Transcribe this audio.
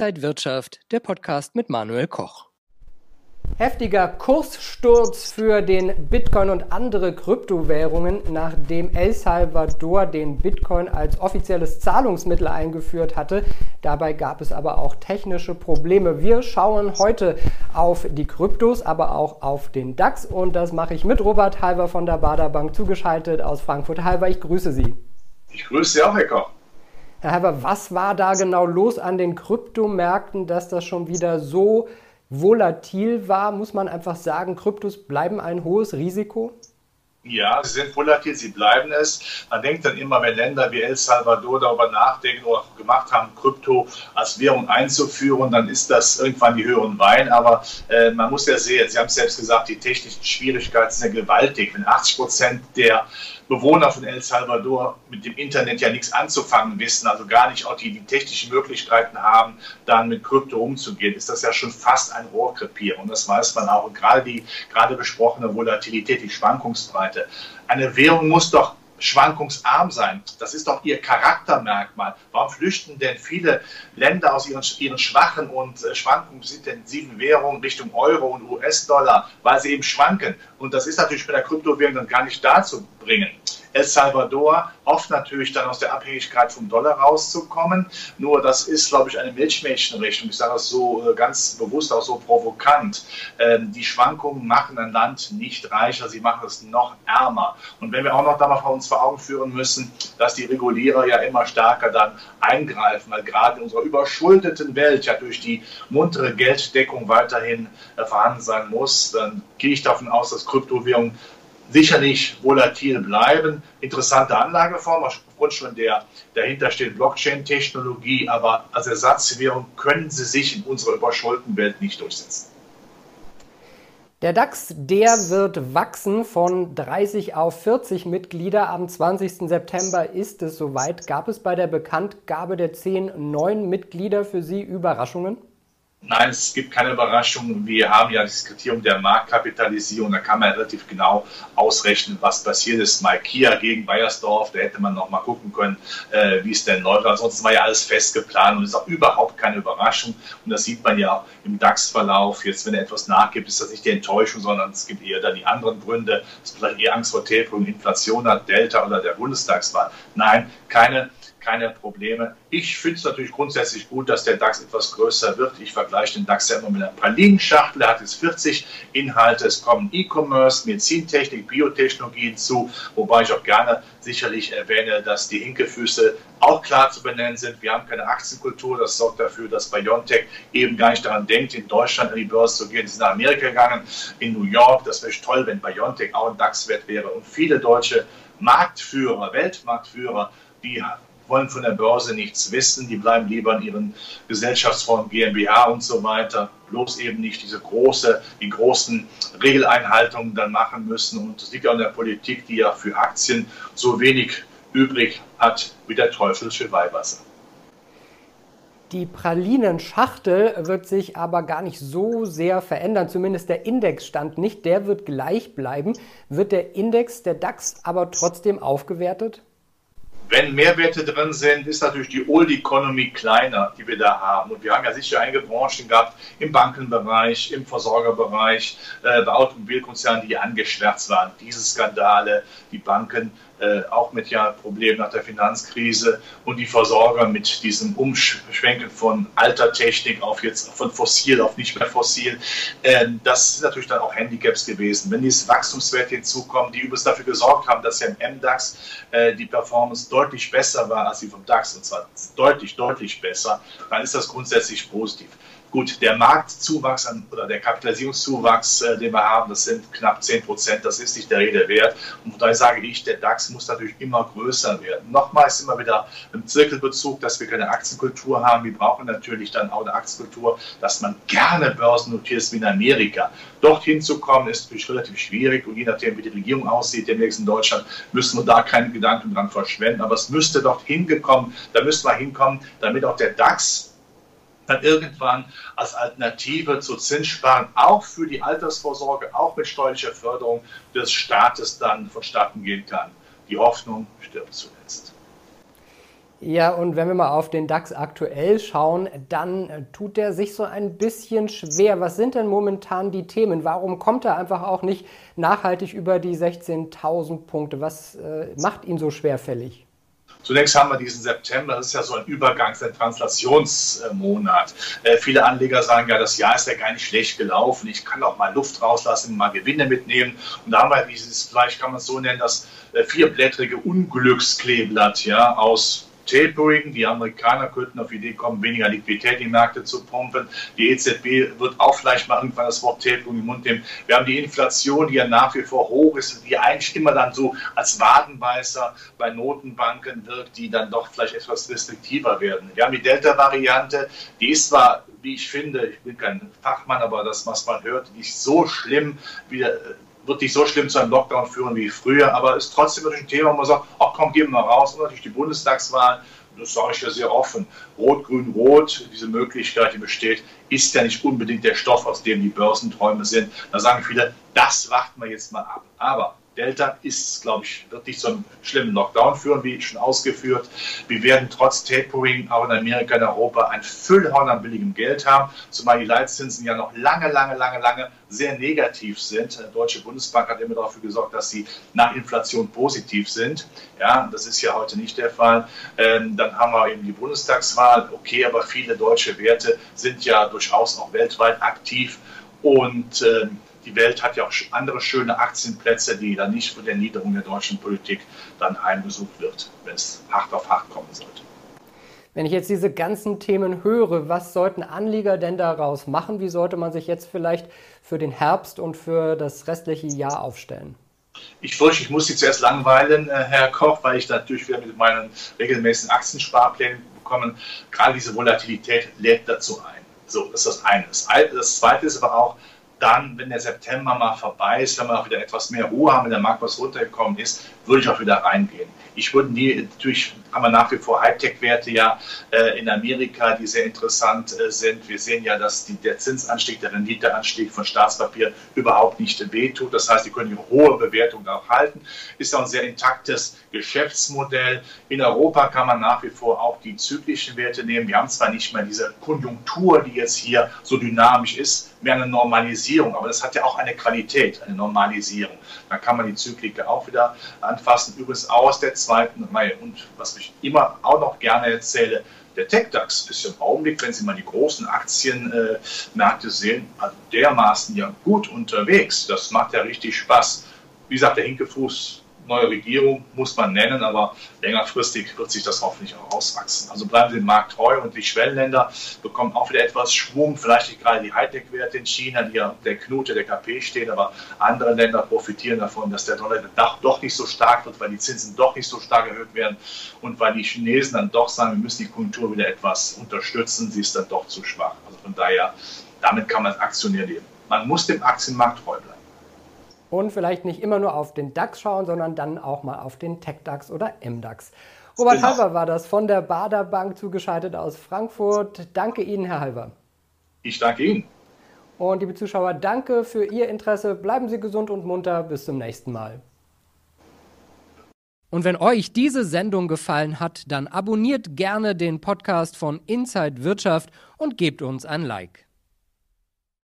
Inside Wirtschaft, der Podcast mit Manuel Koch. Heftiger Kurssturz für den Bitcoin und andere Kryptowährungen, nachdem El Salvador den Bitcoin als offizielles Zahlungsmittel eingeführt hatte. Dabei gab es aber auch technische Probleme. Wir schauen heute auf die Kryptos, aber auch auf den DAX und das mache ich mit Robert Halver von der Bader Bank zugeschaltet aus Frankfurt. Halver, ich grüße Sie. Ich grüße Sie auch, Herr Koch. Herr Halver, was war da genau los an den Kryptomärkten, dass das schon wieder so volatil war, muss man einfach sagen, Kryptos bleiben ein hohes Risiko? Ja, sie sind volatil, sie bleiben es. Man denkt dann immer, wenn Länder wie El Salvador darüber nachdenken oder gemacht haben, Krypto als Währung einzuführen, dann ist das irgendwann die höheren Wein. Aber äh, man muss ja sehen, Sie haben es selbst gesagt, die technischen Schwierigkeiten sind ja gewaltig. Wenn 80 Prozent der Bewohner von El Salvador mit dem Internet ja nichts anzufangen wissen, also gar nicht auch die, die technischen Möglichkeiten haben, dann mit Krypto umzugehen, ist das ja schon fast ein Rohrkrepier. Und das weiß man auch. Und gerade die gerade besprochene Volatilität, die Schwankungsbreite. Eine Währung muss doch schwankungsarm sein. Das ist doch ihr Charaktermerkmal. Warum flüchten denn viele Länder aus ihren, ihren schwachen und äh, schwankungsintensiven Währungen Richtung Euro und US-Dollar? Weil sie eben schwanken. Und das ist natürlich bei der Kryptowährung dann gar nicht dazu bringen. El Salvador oft natürlich dann aus der Abhängigkeit vom Dollar rauszukommen. Nur das ist, glaube ich, eine Milchmädchenrechnung. Ich sage das so äh, ganz bewusst, auch so provokant. Ähm, die Schwankungen machen ein Land nicht reicher, sie machen es noch ärmer. Und wenn wir auch noch da mal uns vor Augen führen müssen, dass die Regulierer ja immer stärker dann eingreifen, weil gerade in unserer überschuldeten Welt ja durch die muntere Gelddeckung weiterhin äh, vorhanden sein muss, dann gehe ich davon aus, dass Kryptowährungen sicherlich volatil bleiben. Interessante Anlageform aufgrund schon der dahinter steht Blockchain-Technologie, aber als Ersatzwährung können sie sich in unserer überschuldeten Welt nicht durchsetzen. Der DAX, der wird wachsen von 30 auf 40 Mitglieder. Am 20. September ist es soweit. Gab es bei der Bekanntgabe der zehn neuen Mitglieder für Sie Überraschungen? Nein, es gibt keine Überraschung. Wir haben ja das Kriterium der Marktkapitalisierung. Da kann man relativ genau ausrechnen, was passiert ist. Mal Kia gegen Bayersdorf, da hätte man noch mal gucken können, äh, wie es denn läuft. Ansonsten war ja alles fest geplant und ist auch überhaupt keine Überraschung. Und das sieht man ja im DAX-Verlauf. Jetzt, wenn er etwas nachgibt, ist das nicht die Enttäuschung, sondern es gibt eher dann die anderen Gründe. Es ist vielleicht eher Angst vor Tilgung, Inflation hat, Delta oder der Bundestagswahl. Nein, keine keine Probleme. Ich finde es natürlich grundsätzlich gut, dass der DAX etwas größer wird. Ich vergleiche den DAX ja immer mit einer Pralinenschachtel. Er hat jetzt 40 Inhalte. Es kommen E-Commerce, Medizintechnik, Biotechnologie hinzu, wobei ich auch gerne sicherlich erwähne, dass die Hinkefüße auch klar zu benennen sind. Wir haben keine Aktienkultur. Das sorgt dafür, dass BioNTech eben gar nicht daran denkt, in Deutschland an die Börse zu gehen. Sie sind nach Amerika gegangen, in New York. Das wäre toll, wenn BioNTech auch ein DAX-Wert wäre. Und viele deutsche Marktführer, Weltmarktführer, die wollen von der Börse nichts wissen, die bleiben lieber in ihren Gesellschaftsformen GmbH und so weiter, bloß eben nicht diese große, die großen Regeleinhaltungen dann machen müssen. Und das liegt ja an der Politik, die ja für Aktien so wenig übrig hat wie der Teufel für Weihwasser. Die Pralinenschachtel wird sich aber gar nicht so sehr verändern, zumindest der Indexstand nicht. Der wird gleich bleiben. Wird der Index, der DAX, aber trotzdem aufgewertet? Wenn Mehrwerte drin sind, ist natürlich die Old Economy kleiner, die wir da haben. Und wir haben ja sicher einige Branchen gehabt im Bankenbereich, im Versorgerbereich, äh, bei Automobilkonzernen, die angeschwärzt waren. Diese Skandale, die Banken äh, auch mit ja Problemen nach der Finanzkrise und die Versorger mit diesem Umschwenken von alter Technik auf jetzt von fossil auf nicht mehr fossil. Äh, das sind natürlich dann auch Handicaps gewesen. Wenn diese Wachstumswerte hinzukommen, die übrigens dafür gesorgt haben, dass ja im MDAX äh, die Performance deutlich besser war als die vom DAX und zwar deutlich, deutlich besser, dann ist das grundsätzlich positiv. Gut, der Marktzuwachs an, oder der Kapitalisierungszuwachs, äh, den wir haben, das sind knapp 10 Prozent, das ist nicht der Rede wert. Und von daher sage ich, der DAX muss natürlich immer größer werden. Nochmals immer wieder im Zirkelbezug, dass wir keine Aktienkultur haben. Wir brauchen natürlich dann auch eine Aktienkultur, dass man gerne börsennotiert ist wie in Amerika. Dorthin zu kommen, ist natürlich relativ schwierig und je nachdem, wie die Regierung aussieht, demnächst in Deutschland, müssen wir da keine Gedanken dran verschwenden. Aber es müsste dort hingekommen, da müsste man hinkommen, damit auch der DAX dann irgendwann als Alternative zu Zinssparen auch für die Altersvorsorge, auch mit steuerlicher Förderung des Staates dann vonstatten gehen kann. Die Hoffnung stirbt zuletzt. Ja, und wenn wir mal auf den DAX aktuell schauen, dann tut der sich so ein bisschen schwer. Was sind denn momentan die Themen? Warum kommt er einfach auch nicht nachhaltig über die 16.000 Punkte? Was äh, macht ihn so schwerfällig? Zunächst haben wir diesen September, das ist ja so ein Übergangs-, ein Translationsmonat. Äh, viele Anleger sagen ja, das Jahr ist ja gar nicht schlecht gelaufen. Ich kann auch mal Luft rauslassen, mal Gewinne mitnehmen. Und da haben wir dieses, vielleicht kann man es so nennen, das äh, vierblättrige Unglückskleeblatt ja, aus Tapering. Die Amerikaner könnten auf die Idee kommen, weniger Liquidität in die Märkte zu pumpen. Die EZB wird auch vielleicht mal irgendwann das Wort Tapering im Mund nehmen. Wir haben die Inflation, die ja nach wie vor hoch ist, die eigentlich immer dann so als Wadenbeißer bei Notenbanken wirkt, die dann doch vielleicht etwas restriktiver werden. Wir haben die Delta-Variante, die ist zwar wie ich finde, ich bin kein Fachmann, aber das, was man hört, nicht so schlimm wie wird nicht so schlimm zu einem Lockdown führen wie früher, aber ist trotzdem natürlich ein Thema, wo man sagt, ach komm, gehen wir raus. Und natürlich die Bundestagswahl, das sage ich ja sehr offen, Rot, Grün, Rot, diese Möglichkeit, die besteht, ist ja nicht unbedingt der Stoff, aus dem die Börsenträume sind. Da sagen viele, das warten wir jetzt mal ab. Aber Delta ist, glaube ich, wird nicht zu schlimmen Lockdown führen, wie schon ausgeführt. Wir werden trotz Tapering auch in Amerika und Europa ein Füllhorn an billigem Geld haben, zumal die Leitzinsen ja noch lange, lange, lange, lange sehr negativ sind. Die Deutsche Bundesbank hat immer dafür gesorgt, dass sie nach Inflation positiv sind. Ja, das ist ja heute nicht der Fall. Ähm, dann haben wir eben die Bundestagswahl. Okay, aber viele deutsche Werte sind ja durchaus auch weltweit aktiv und ähm, die Welt hat ja auch andere schöne Aktienplätze, die dann nicht von der Niederung der deutschen Politik dann heimgesucht wird, wenn es hart auf hart kommen sollte. Wenn ich jetzt diese ganzen Themen höre, was sollten Anleger denn daraus machen? Wie sollte man sich jetzt vielleicht für den Herbst und für das restliche Jahr aufstellen? Ich fürchte, ich muss Sie zuerst langweilen, äh, Herr Koch, weil ich natürlich wieder mit meinen regelmäßigen Aktiensparplänen bekomme. Gerade diese Volatilität lädt dazu ein. So, das ist das eine. Das zweite ist aber auch, dann, wenn der September mal vorbei ist, wenn wir auch wieder etwas mehr Ruhe haben, wenn der Markt was runtergekommen ist, würde ich auch wieder reingehen. Ich würde nie, natürlich haben wir nach wie vor Hightech-Werte ja äh, in Amerika, die sehr interessant äh, sind. Wir sehen ja, dass die, der Zinsanstieg, der Renditeanstieg von Staatspapier überhaupt nicht wehtut. Das heißt, die können die hohe Bewertung auch halten. Ist auch ein sehr intaktes Geschäftsmodell. In Europa kann man nach wie vor auch die zyklischen Werte nehmen. Wir haben zwar nicht mehr diese Konjunktur, die jetzt hier so dynamisch ist, mehr eine Normalisierung, aber das hat ja auch eine Qualität, eine Normalisierung. Dann kann man die Zyklik auch wieder anfassen. Übrigens aus der zweiten Reihe. Und was ich immer auch noch gerne erzähle, der TechDAX ist im Augenblick, wenn Sie mal die großen Aktienmärkte sehen, also dermaßen ja gut unterwegs. Das macht ja richtig Spaß. Wie gesagt, der Hinkefuß neue Regierung, muss man nennen, aber längerfristig wird sich das hoffentlich auch auswachsen. Also bleiben Sie dem Markt treu und die Schwellenländer bekommen auch wieder etwas Schwung, vielleicht nicht gerade die Hightech-Werte in China, die ja der Knute der KP stehen, aber andere Länder profitieren davon, dass der Dollar doch nicht so stark wird, weil die Zinsen doch nicht so stark erhöht werden und weil die Chinesen dann doch sagen, wir müssen die Konjunktur wieder etwas unterstützen, sie ist dann doch zu schwach. Also von daher, damit kann man Aktionär leben. Man muss dem Aktienmarkt treu bleiben und vielleicht nicht immer nur auf den DAX schauen, sondern dann auch mal auf den TechDAX oder MDAX. Robert genau. Halber war das von der Bader Bank zugeschaltet aus Frankfurt. Danke Ihnen, Herr Halber. Ich danke Ihnen. Und liebe Zuschauer, danke für Ihr Interesse. Bleiben Sie gesund und munter. Bis zum nächsten Mal. Und wenn euch diese Sendung gefallen hat, dann abonniert gerne den Podcast von Inside Wirtschaft und gebt uns ein Like.